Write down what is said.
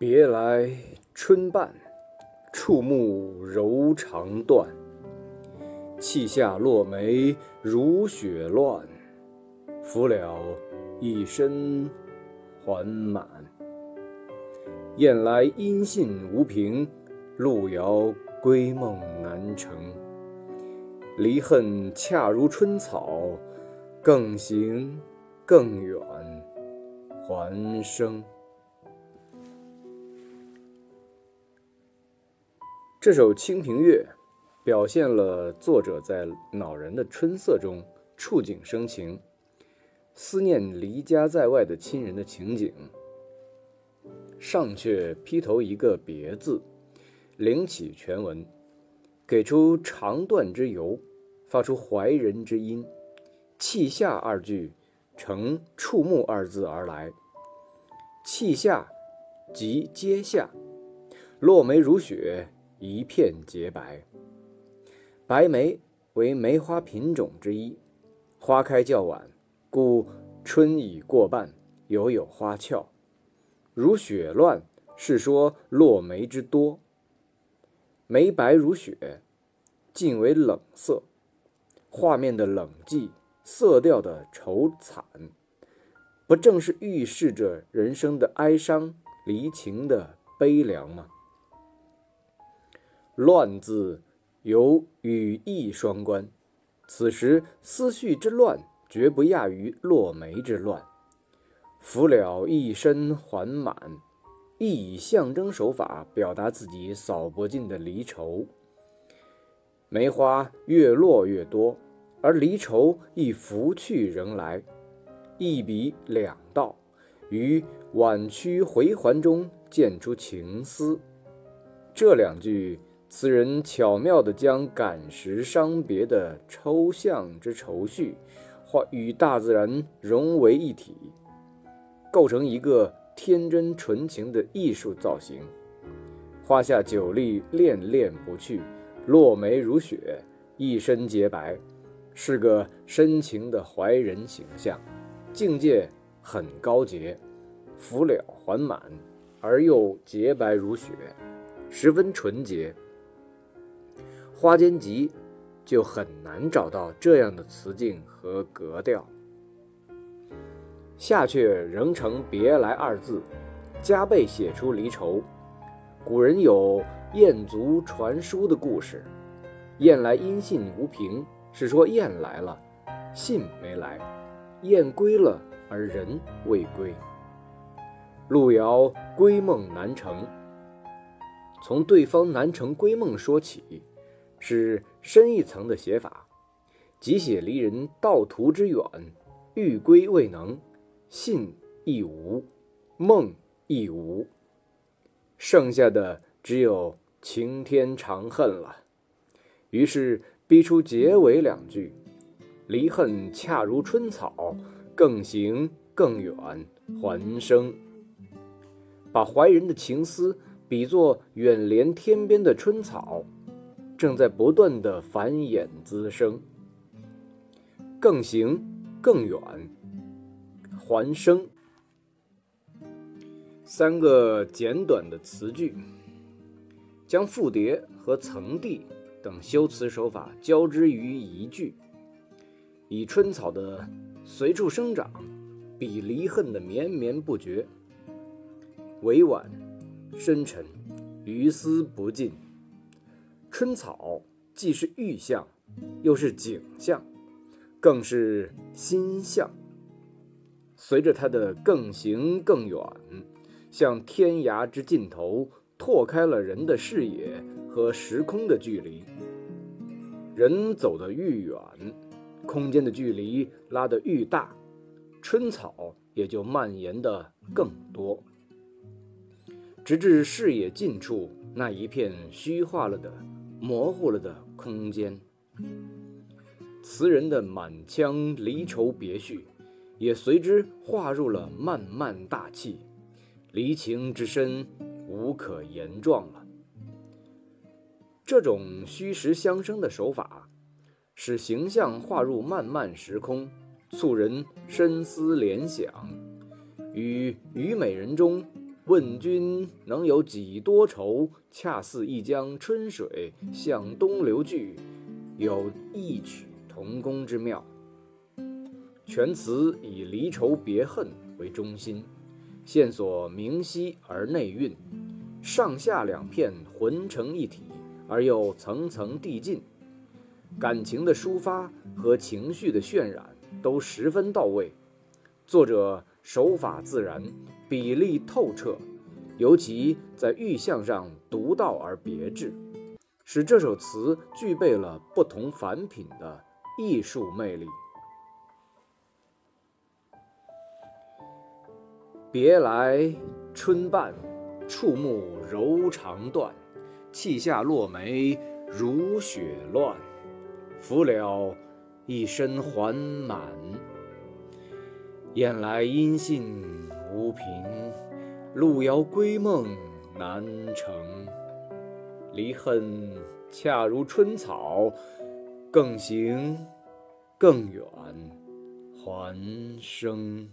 别来春半，触目柔肠断。砌下落梅如雪乱，拂了一身还满。雁来音信无凭，路遥归梦难成。离恨恰如春草，更行更远还生。这首《清平乐》表现了作者在恼人的春色中触景生情，思念离家在外的亲人的情景。上阙劈头一个“别”字，领起全文，给出长断之由。发出怀人之音，气下二句乘触目二字而来。气下即阶下，落梅如雪，一片洁白。白梅为梅花品种之一，花开较晚，故春已过半，犹有花俏。如雪乱，是说落梅之多。梅白如雪，尽为冷色。画面的冷寂，色调的愁惨，不正是预示着人生的哀伤、离情的悲凉吗？乱字有语义双关，此时思绪之乱，绝不亚于落梅之乱。拂了一身还满，亦以象征手法表达自己扫不尽的离愁。梅花越落越多。而离愁亦拂去仍来，一笔两道，于婉曲回环中见出情思。这两句此人巧妙地将感时伤别的抽象之愁绪，化与大自然融为一体，构成一个天真纯情的艺术造型。花下酒力恋恋不去，落梅如雪，一身洁白。是个深情的怀人形象，境界很高洁，拂了还满，而又洁白如雪，十分纯洁。花间集就很难找到这样的词境和格调。下阙仍成“别来”二字，加倍写出离愁。古人有雁足传书的故事，雁来音信无凭。是说雁来了，信没来；雁归了，而人未归。路遥归梦难成，从对方难成归梦说起，是深一层的写法，即写离人道途之远，欲归未能，信亦无，梦亦无，剩下的只有晴天长恨了。于是。逼出结尾两句：“离恨恰如春草，更行更远还生。”把怀人的情思比作远连天边的春草，正在不断的繁衍滋生。更行更远还生，三个简短的词句，将复叠和层递。等修辞手法交织于一句，以春草的随处生长，比离恨的绵绵不绝，委婉深沉，余思不尽。春草既是玉象，又是景象，更是心象。随着它的更行更远，向天涯之尽头拓开了人的视野。和时空的距离，人走得愈远，空间的距离拉得愈大，春草也就蔓延的更多，直至视野近处那一片虚化了的、模糊了的空间。词人的满腔离愁别绪，也随之化入了漫漫大气，离情之深，无可言状了。这种虚实相生的手法，使形象化入漫漫时空，促人深思联想，与《虞美人》中问君能有几多愁？恰似一江春水向东流去，有异曲同工之妙。全词以离愁别恨为中心，线索明晰而内蕴，上下两片浑成一体，而又层层递进，感情的抒发和情绪的渲染都十分到位。作者手法自然。比例透彻，尤其在玉象上独到而别致，使这首词具备了不同凡品的艺术魅力。别来春半，触目柔肠断，泣下落梅如雪乱，拂了一身还满，雁来音信。无凭，路遥归梦难成。离恨恰如春草，更行更远还生。